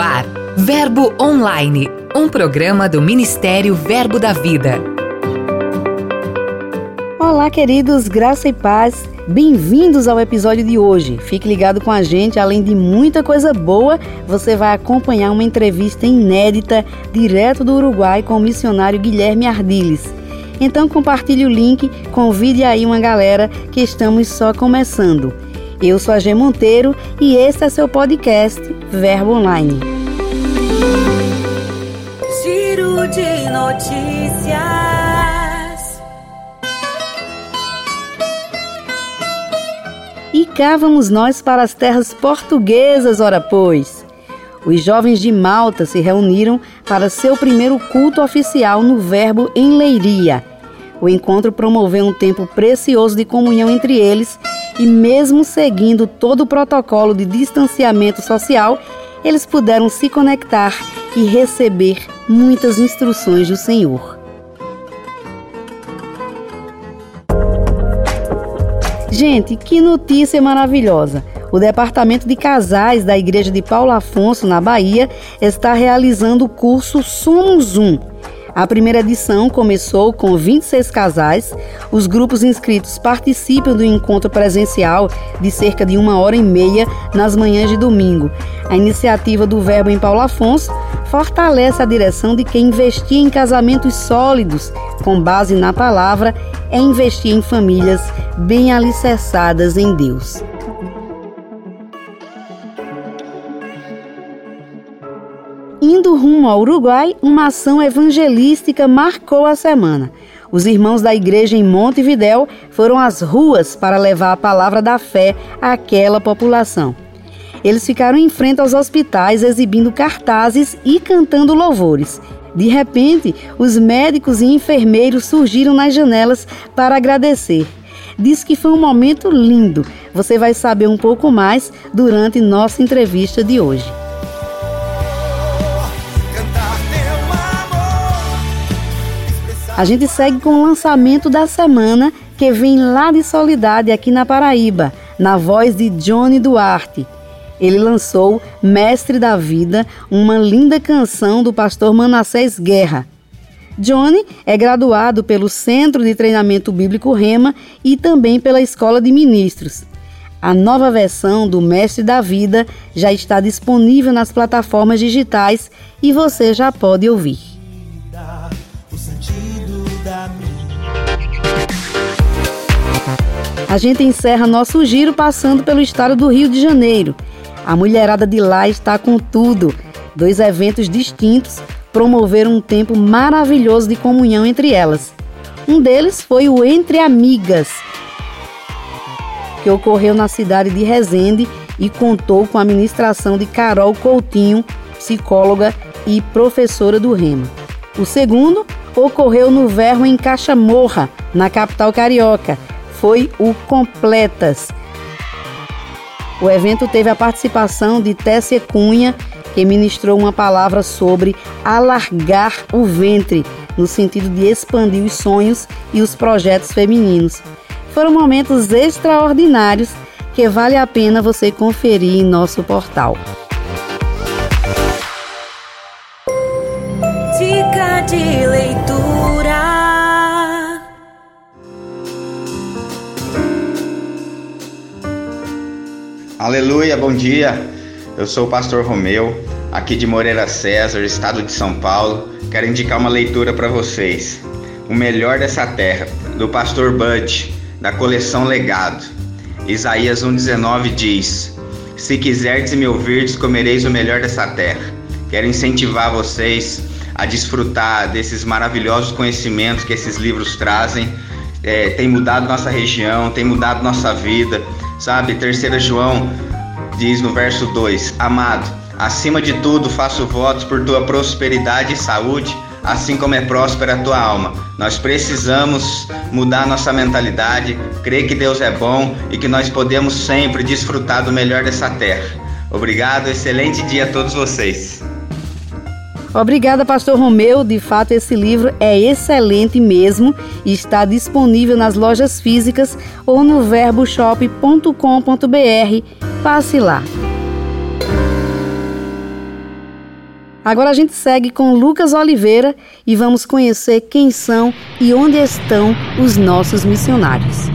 ar, Verbo Online, um programa do Ministério Verbo da Vida. Olá, queridos, graça e paz. Bem-vindos ao episódio de hoje. Fique ligado com a gente, além de muita coisa boa, você vai acompanhar uma entrevista inédita direto do Uruguai com o missionário Guilherme Ardiles. Então compartilhe o link, convide aí uma galera que estamos só começando. Eu sou a G Monteiro e este é seu podcast Verbo Online. Giro de notícias. E cá vamos nós para as terras portuguesas, ora pois. Os jovens de Malta se reuniram para seu primeiro culto oficial no Verbo em Leiria. O encontro promoveu um tempo precioso de comunhão entre eles e, mesmo seguindo todo o protocolo de distanciamento social, eles puderam se conectar e receber muitas instruções do Senhor. Gente, que notícia maravilhosa! O Departamento de Casais da Igreja de Paulo Afonso, na Bahia, está realizando o curso Somos Um a primeira edição começou com 26 casais. Os grupos inscritos participam do encontro presencial de cerca de uma hora e meia nas manhãs de domingo. A iniciativa do Verbo em Paulo Afonso fortalece a direção de que investir em casamentos sólidos, com base na palavra, é investir em famílias bem alicerçadas em Deus. Indo rumo ao Uruguai, uma ação evangelística marcou a semana. Os irmãos da igreja em Montevidéu foram às ruas para levar a palavra da fé àquela população. Eles ficaram em frente aos hospitais exibindo cartazes e cantando louvores. De repente, os médicos e enfermeiros surgiram nas janelas para agradecer. Diz que foi um momento lindo. Você vai saber um pouco mais durante nossa entrevista de hoje. A gente segue com o lançamento da semana que vem lá de Solidade, aqui na Paraíba, na voz de Johnny Duarte. Ele lançou Mestre da Vida, uma linda canção do pastor Manassés Guerra. Johnny é graduado pelo Centro de Treinamento Bíblico Rema e também pela Escola de Ministros. A nova versão do Mestre da Vida já está disponível nas plataformas digitais e você já pode ouvir. A gente encerra nosso giro passando pelo estado do Rio de Janeiro. A mulherada de lá está com tudo. Dois eventos distintos promoveram um tempo maravilhoso de comunhão entre elas. Um deles foi o Entre Amigas, que ocorreu na cidade de Resende e contou com a ministração de Carol Coutinho, psicóloga e professora do Remo. O segundo ocorreu no Verro em Caixa Morra, na capital carioca, foi o Completas. O evento teve a participação de Tessia Cunha, que ministrou uma palavra sobre alargar o ventre, no sentido de expandir os sonhos e os projetos femininos. Foram momentos extraordinários que vale a pena você conferir em nosso portal. Aleluia, bom dia. Eu sou o pastor Romeu, aqui de Moreira César, estado de São Paulo. Quero indicar uma leitura para vocês. O melhor dessa terra, do pastor Bud, da coleção Legado. Isaías 1:19 diz: Se quiserdes me ouvirdes, comereis o melhor dessa terra. Quero incentivar vocês a desfrutar desses maravilhosos conhecimentos que esses livros trazem. É, tem mudado nossa região, tem mudado nossa vida Sabe, 3 João diz no verso 2: Amado, acima de tudo faço votos por tua prosperidade e saúde, assim como é próspera a tua alma. Nós precisamos mudar nossa mentalidade, crer que Deus é bom e que nós podemos sempre desfrutar do melhor dessa terra. Obrigado, excelente dia a todos vocês. Obrigada, Pastor Romeu. De fato, esse livro é excelente mesmo e está disponível nas lojas físicas ou no verboshop.com.br. Passe lá. Agora a gente segue com Lucas Oliveira e vamos conhecer quem são e onde estão os nossos missionários.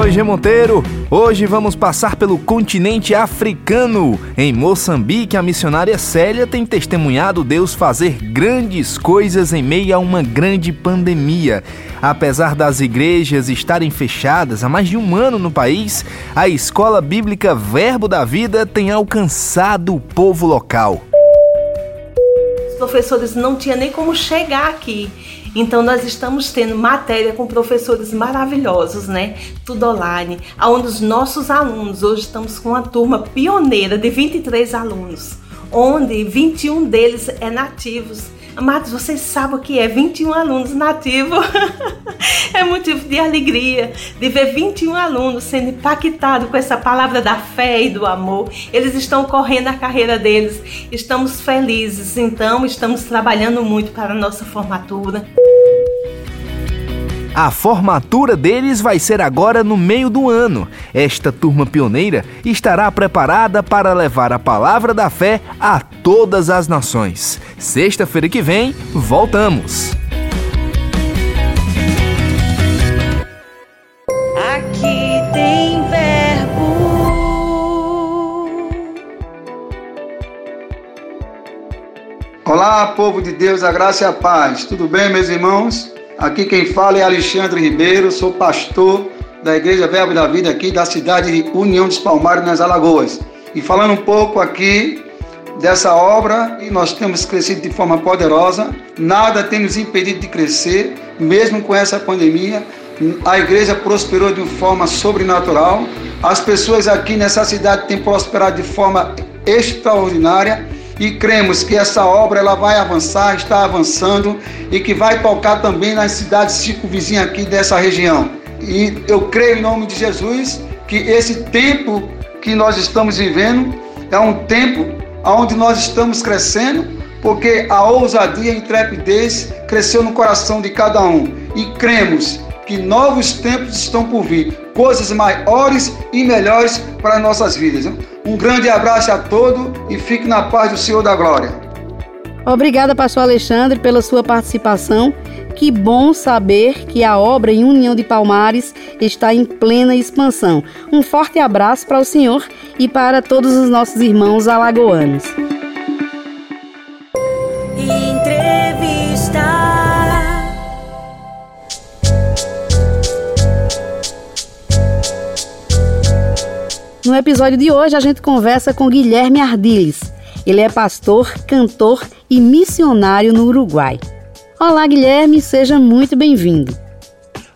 Oi, G Monteiro! Hoje vamos passar pelo continente africano. Em Moçambique, a missionária Célia tem testemunhado Deus fazer grandes coisas em meio a uma grande pandemia. Apesar das igrejas estarem fechadas há mais de um ano no país, a escola bíblica Verbo da Vida tem alcançado o povo local. Os professores não tinham nem como chegar aqui então nós estamos tendo matéria com professores maravilhosos, né? Tudo online, onde os nossos alunos, hoje estamos com uma turma pioneira de 23 alunos, onde 21 deles é nativos Amados, vocês sabem o que é 21 alunos nativos. é motivo de alegria de ver 21 alunos sendo impactados com essa palavra da fé e do amor. Eles estão correndo a carreira deles. Estamos felizes, então estamos trabalhando muito para a nossa formatura. A formatura deles vai ser agora no meio do ano. Esta turma pioneira estará preparada para levar a palavra da fé a todas as nações. Sexta-feira que vem, voltamos. Aqui tem verbo. Olá, povo de Deus, a graça e a paz. Tudo bem, meus irmãos? Aqui quem fala é Alexandre Ribeiro, sou pastor da Igreja Verbo da Vida aqui da cidade de União dos Palmares, nas Alagoas. E falando um pouco aqui dessa obra, e nós temos crescido de forma poderosa, nada tem nos impedido de crescer, mesmo com essa pandemia. A igreja prosperou de uma forma sobrenatural. As pessoas aqui nessa cidade têm prosperado de forma extraordinária e cremos que essa obra ela vai avançar, está avançando e que vai tocar também nas cidades circunvizinhas aqui dessa região. E eu creio em nome de Jesus que esse tempo que nós estamos vivendo é um tempo onde nós estamos crescendo, porque a ousadia e a intrepidez cresceu no coração de cada um. E cremos que novos tempos estão por vir, coisas maiores e melhores para nossas vidas. Um grande abraço a todos e fique na paz do Senhor da Glória. Obrigada, pastor Alexandre, pela sua participação. Que bom saber que a obra em União de Palmares está em plena expansão. Um forte abraço para o senhor e para todos os nossos irmãos alagoanos. No episódio de hoje, a gente conversa com Guilherme Ardiles. Ele é pastor, cantor e missionário no Uruguai. Olá, Guilherme, seja muito bem-vindo.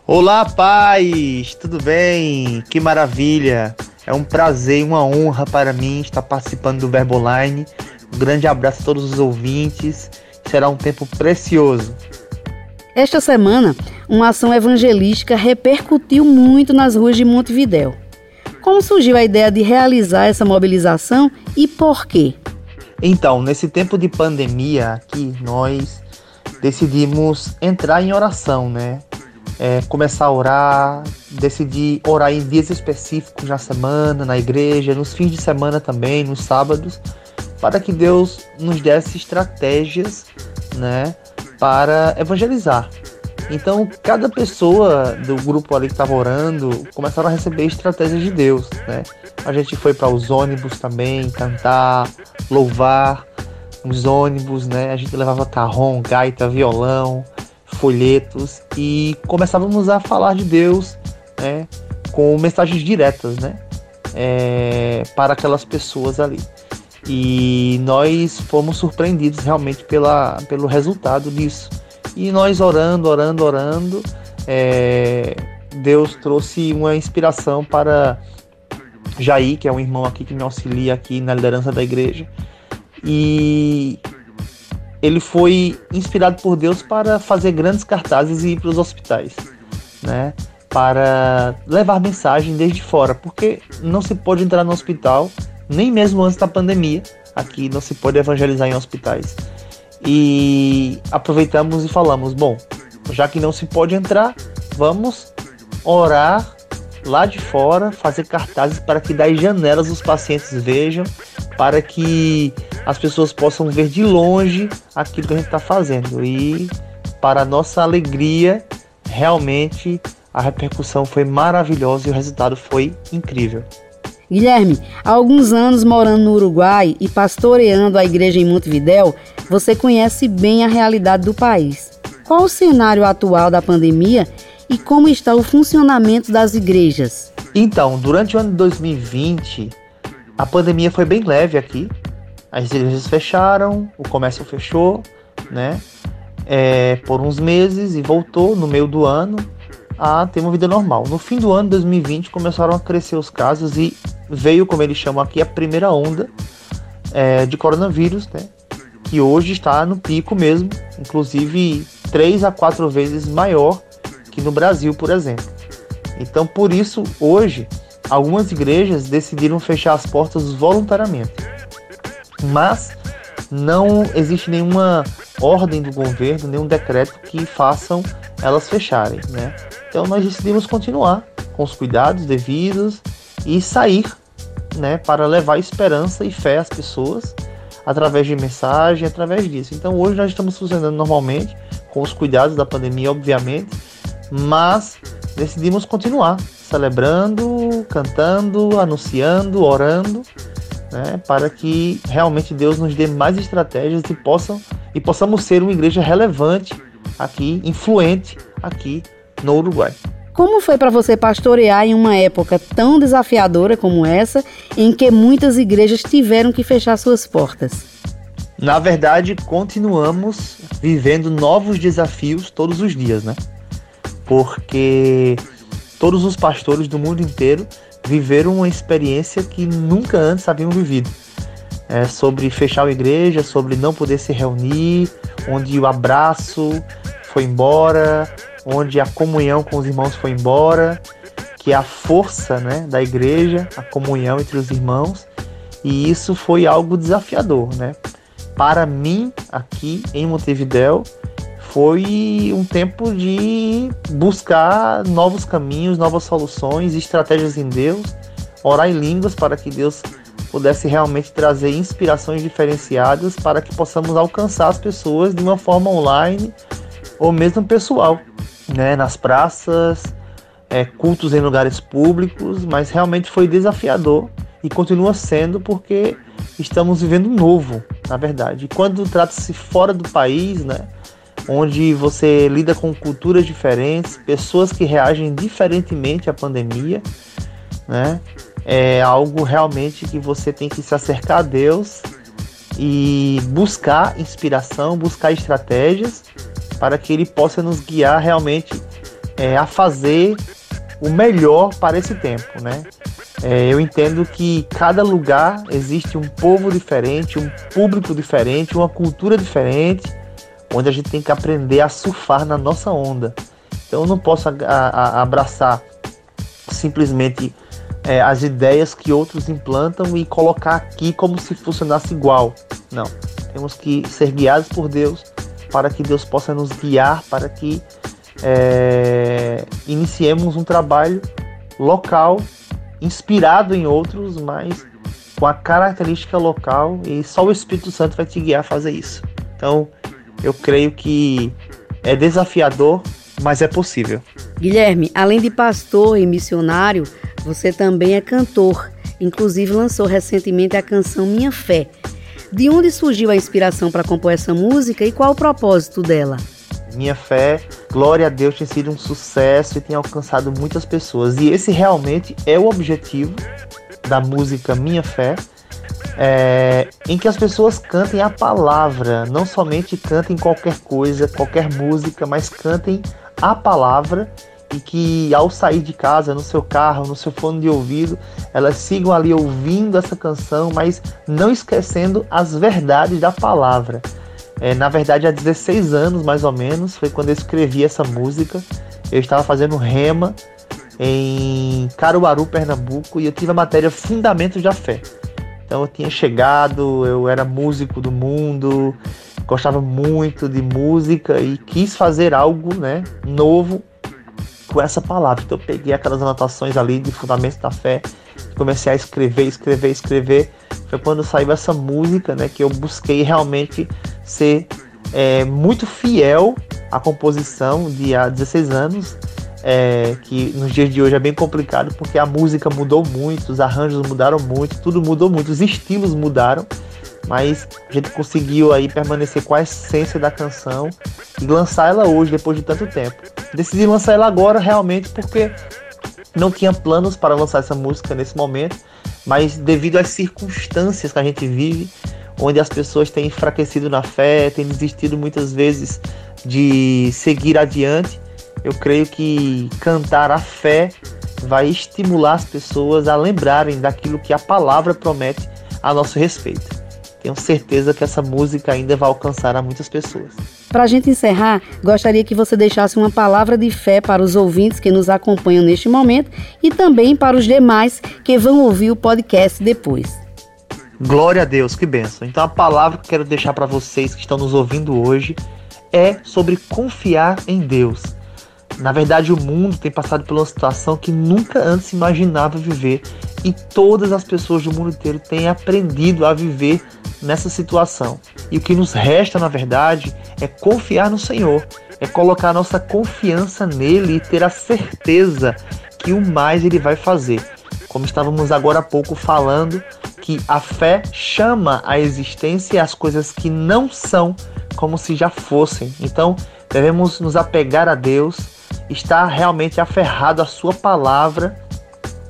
Olá, paz! Tudo bem? Que maravilha! É um prazer e uma honra para mim estar participando do Verbo Online. Um grande abraço a todos os ouvintes. Será um tempo precioso. Esta semana, uma ação evangelística repercutiu muito nas ruas de Montevidéu. Como surgiu a ideia de realizar essa mobilização e por quê? Então, nesse tempo de pandemia aqui, nós decidimos entrar em oração, né? É, começar a orar, decidir orar em dias específicos na semana, na igreja, nos fins de semana também, nos sábados, para que Deus nos desse estratégias, né, para evangelizar. Então, cada pessoa do grupo ali que estava orando começaram a receber estratégias de Deus, né? A gente foi para os ônibus também, cantar, louvar os ônibus, né? A gente levava carrom, gaita, violão, folhetos e começávamos a falar de Deus, né? Com mensagens diretas, né? É, para aquelas pessoas ali. E nós fomos surpreendidos realmente pela, pelo resultado disso e nós orando, orando, orando, é, Deus trouxe uma inspiração para Jair, que é um irmão aqui que me auxilia aqui na liderança da igreja. E ele foi inspirado por Deus para fazer grandes cartazes e ir para os hospitais, né? Para levar mensagem desde fora, porque não se pode entrar no hospital, nem mesmo antes da pandemia. Aqui não se pode evangelizar em hospitais. E aproveitamos e falamos: bom, já que não se pode entrar, vamos orar lá de fora fazer cartazes para que das janelas os pacientes vejam, para que as pessoas possam ver de longe aquilo que a gente está fazendo. E para nossa alegria, realmente a repercussão foi maravilhosa e o resultado foi incrível. Guilherme, há alguns anos morando no Uruguai e pastoreando a igreja em Montevidéu, você conhece bem a realidade do país. Qual o cenário atual da pandemia e como está o funcionamento das igrejas? Então, durante o ano de 2020, a pandemia foi bem leve aqui. As igrejas fecharam, o comércio fechou, né? É, por uns meses e voltou no meio do ano a ter uma vida normal. No fim do ano de 2020 começaram a crescer os casos e veio, como eles chamam aqui, a primeira onda é, de coronavírus, né? Que hoje está no pico mesmo, inclusive três a quatro vezes maior que no Brasil, por exemplo. Então, por isso, hoje, algumas igrejas decidiram fechar as portas voluntariamente. Mas não existe nenhuma ordem do governo, nenhum decreto que façam elas fecharem, né? Então nós decidimos continuar com os cuidados devidos e sair, né, para levar esperança e fé às pessoas através de mensagem, através disso. Então hoje nós estamos funcionando normalmente com os cuidados da pandemia, obviamente, mas decidimos continuar celebrando, cantando, anunciando, orando, né, para que realmente Deus nos dê mais estratégias e possam e possamos ser uma igreja relevante aqui, influente aqui no Uruguai. Como foi para você pastorear em uma época tão desafiadora como essa, em que muitas igrejas tiveram que fechar suas portas? Na verdade, continuamos vivendo novos desafios todos os dias, né? Porque todos os pastores do mundo inteiro viveram uma experiência que nunca antes haviam vivido. É sobre fechar a igreja, sobre não poder se reunir, onde o abraço foi embora, onde a comunhão com os irmãos foi embora, que a força né, da igreja, a comunhão entre os irmãos, e isso foi algo desafiador, né? Para mim, aqui em Montevidéu, foi um tempo de buscar novos caminhos, novas soluções, estratégias em Deus, orar em línguas para que Deus pudesse realmente trazer inspirações diferenciadas para que possamos alcançar as pessoas de uma forma online ou mesmo pessoal né, nas praças, é, cultos em lugares públicos, mas realmente foi desafiador e continua sendo porque estamos vivendo novo, na verdade. E quando trata-se fora do país, né, onde você lida com culturas diferentes, pessoas que reagem diferentemente à pandemia, né, é algo realmente que você tem que se acercar a Deus e buscar inspiração, buscar estratégias para que Ele possa nos guiar realmente é, a fazer o melhor para esse tempo, né? É, eu entendo que cada lugar existe um povo diferente, um público diferente, uma cultura diferente, onde a gente tem que aprender a surfar na nossa onda. Então eu não posso a, a, abraçar simplesmente é, as ideias que outros implantam e colocar aqui como se funcionasse igual. Não. Temos que ser guiados por Deus para que Deus possa nos guiar, para que é, iniciemos um trabalho local, inspirado em outros, mas com a característica local e só o Espírito Santo vai te guiar a fazer isso. Então, eu creio que é desafiador, mas é possível. Guilherme, além de pastor e missionário, você também é cantor. Inclusive lançou recentemente a canção Minha Fé, de onde surgiu a inspiração para compor essa música e qual o propósito dela? Minha fé, glória a Deus, tem sido um sucesso e tem alcançado muitas pessoas. E esse realmente é o objetivo da música Minha Fé, é, em que as pessoas cantem a palavra, não somente cantem qualquer coisa, qualquer música, mas cantem a palavra e que ao sair de casa, no seu carro, no seu fone de ouvido, elas sigam ali ouvindo essa canção, mas não esquecendo as verdades da palavra. É, na verdade, há 16 anos mais ou menos foi quando eu escrevi essa música. Eu estava fazendo rema em Caruaru, Pernambuco, e eu tive a matéria Fundamentos da Fé. Então eu tinha chegado, eu era músico do mundo, gostava muito de música e quis fazer algo né, novo com essa palavra. Então eu peguei aquelas anotações ali de fundamentos da fé, comecei a escrever, escrever, escrever. Foi quando saiu essa música, né, que eu busquei realmente ser é, muito fiel à composição de há 16 anos, é, que nos dias de hoje é bem complicado porque a música mudou muito, os arranjos mudaram muito, tudo mudou muito, os estilos mudaram mas a gente conseguiu aí permanecer com a essência da canção e lançar ela hoje, depois de tanto tempo. Decidi lançar ela agora realmente porque não tinha planos para lançar essa música nesse momento, mas devido às circunstâncias que a gente vive, onde as pessoas têm enfraquecido na fé, têm desistido muitas vezes de seguir adiante, eu creio que cantar a fé vai estimular as pessoas a lembrarem daquilo que a palavra promete a nosso respeito. Tenho certeza que essa música ainda vai alcançar a muitas pessoas. Para a gente encerrar, gostaria que você deixasse uma palavra de fé para os ouvintes que nos acompanham neste momento e também para os demais que vão ouvir o podcast depois. Glória a Deus, que benção. Então a palavra que quero deixar para vocês que estão nos ouvindo hoje é sobre confiar em Deus. Na verdade, o mundo tem passado por uma situação que nunca antes imaginava viver e todas as pessoas do mundo inteiro têm aprendido a viver nessa situação. E o que nos resta, na verdade, é confiar no Senhor, é colocar nossa confiança nele e ter a certeza que o mais ele vai fazer. Como estávamos agora há pouco falando, que a fé chama a existência as coisas que não são como se já fossem. Então, devemos nos apegar a Deus, estar realmente aferrado à sua palavra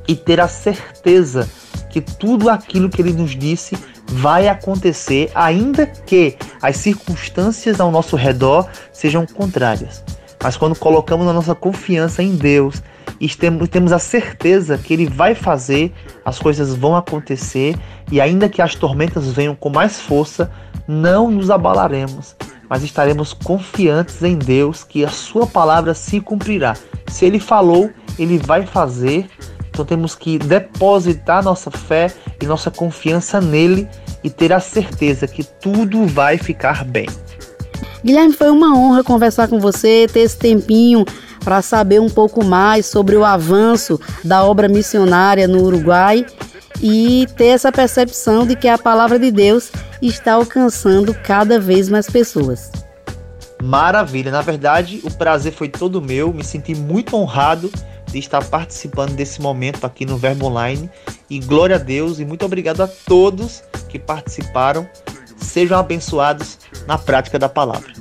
e ter a certeza que tudo aquilo que ele nos disse vai acontecer, ainda que as circunstâncias ao nosso redor sejam contrárias. Mas quando colocamos a nossa confiança em Deus e temos a certeza que Ele vai fazer, as coisas vão acontecer e ainda que as tormentas venham com mais força, não nos abalaremos, mas estaremos confiantes em Deus que a Sua palavra se cumprirá. Se Ele falou, Ele vai fazer então temos que depositar nossa fé e nossa confiança nele e ter a certeza que tudo vai ficar bem. Guilherme, foi uma honra conversar com você, ter esse tempinho para saber um pouco mais sobre o avanço da obra missionária no Uruguai e ter essa percepção de que a palavra de Deus está alcançando cada vez mais pessoas. Maravilha, na verdade o prazer foi todo meu, me senti muito honrado de estar participando desse momento aqui no Verbo Online. E glória a Deus e muito obrigado a todos que participaram. Sejam abençoados na prática da palavra.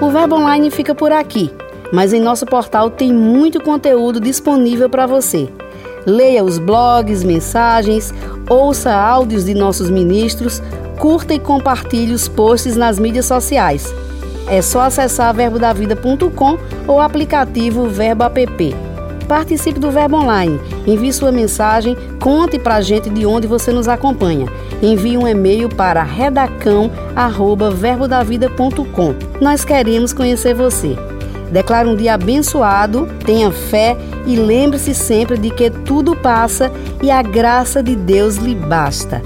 O Verbo Online fica por aqui, mas em nosso portal tem muito conteúdo disponível para você. Leia os blogs, mensagens, ouça áudios de nossos ministros, curta e compartilhe os posts nas mídias sociais. É só acessar verbodavida.com ou aplicativo Verbo App. Participe do Verbo Online, envie sua mensagem, conte pra gente de onde você nos acompanha. Envie um e-mail para redacão@verbodavida.com. Nós queremos conhecer você. Declare um dia abençoado, tenha fé e lembre-se sempre de que tudo passa e a graça de Deus lhe basta.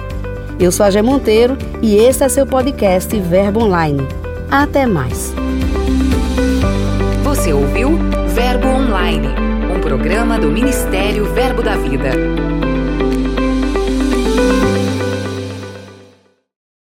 Eu sou a Gé Monteiro e este é seu podcast Verbo Online. Até mais. Você ouviu Verbo Online, um programa do Ministério Verbo da Vida.